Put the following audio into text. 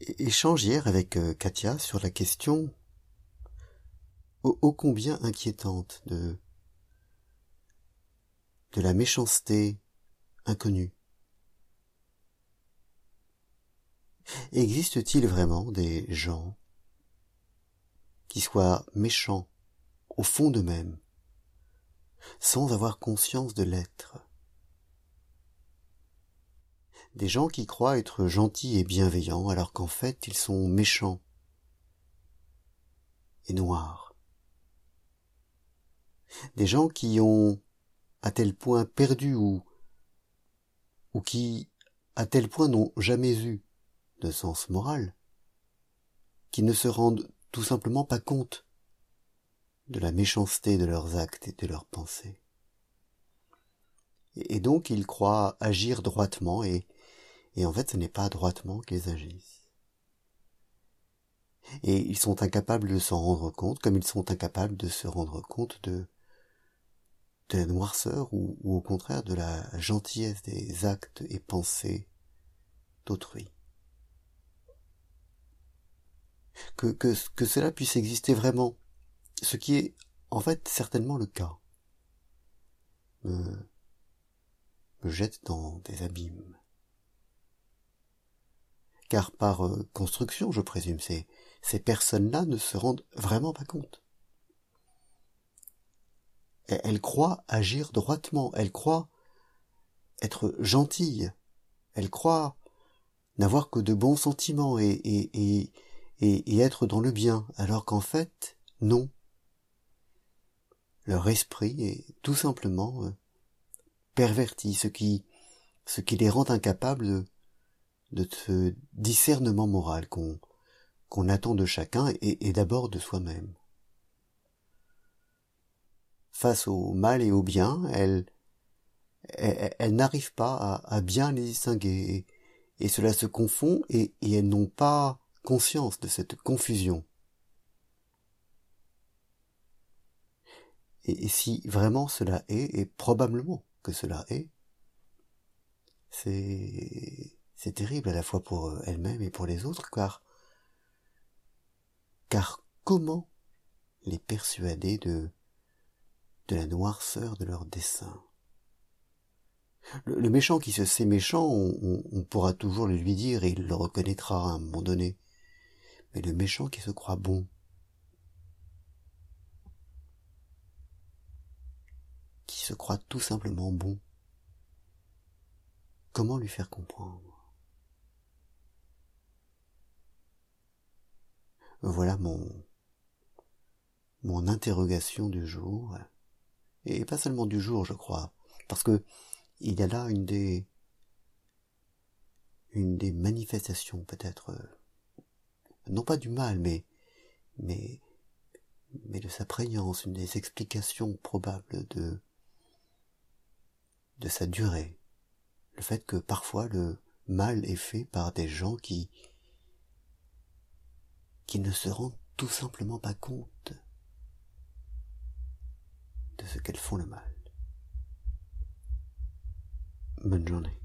échange hier avec euh, Katia sur la question ô, combien inquiétante de de la méchanceté inconnue. Existe-t-il vraiment des gens qui soient méchants au fond d'eux-mêmes, sans avoir conscience de l'être? Des gens qui croient être gentils et bienveillants alors qu'en fait ils sont méchants et noirs. Des gens qui ont à tel point perdu ou, ou qui à tel point n'ont jamais eu de sens moral, qui ne se rendent tout simplement pas compte de la méchanceté de leurs actes et de leurs pensées. Et donc ils croient agir droitement et, et en fait, ce n'est pas droitement qu'ils agissent. Et ils sont incapables de s'en rendre compte, comme ils sont incapables de se rendre compte de, la noirceur ou, au contraire de la gentillesse des actes et pensées d'autrui. Que, cela puisse exister vraiment, ce qui est en fait certainement le cas, me jette dans des abîmes car par euh, construction, je présume, ces, ces personnes-là ne se rendent vraiment pas compte. Elles croient agir droitement, elles croient être gentilles, elles croient n'avoir que de bons sentiments et, être dans le bien, alors qu'en fait, non. Leur esprit est tout simplement euh, perverti, ce qui, les rend incapables de ce discernement moral qu'on qu'on attend de chacun et, d'abord de soi-même. Face au mal et au bien, elle, elle, n'arrive pas à, bien les distinguer et, cela se confond et, et elles n'ont pas conscience de cette confusion. Et, et si vraiment cela est, et probablement que cela est, c'est c'est terrible à la fois pour euh, elle-même et pour les autres, car car comment les persuader de de la noirceur de leur dessein le, méchant qui se sait méchant, on, pourra toujours le lui dire et il le reconnaîtra à un moment donné. Mais le méchant qui se croit bon, qui se croit tout simplement bon, comment lui faire comprendre? Voilà mon mon interrogation du jour, et pas seulement du jour, je crois, parce que il y a là une des une des manifestations peut-être euh, non pas du mal, mais mais mais de sa prégnance, une des explications probables de de sa durée, le fait que parfois le mal est fait par des gens qui qui ne se rendent tout simplement pas compte de ce qu'elles font le mal. Bonne journée.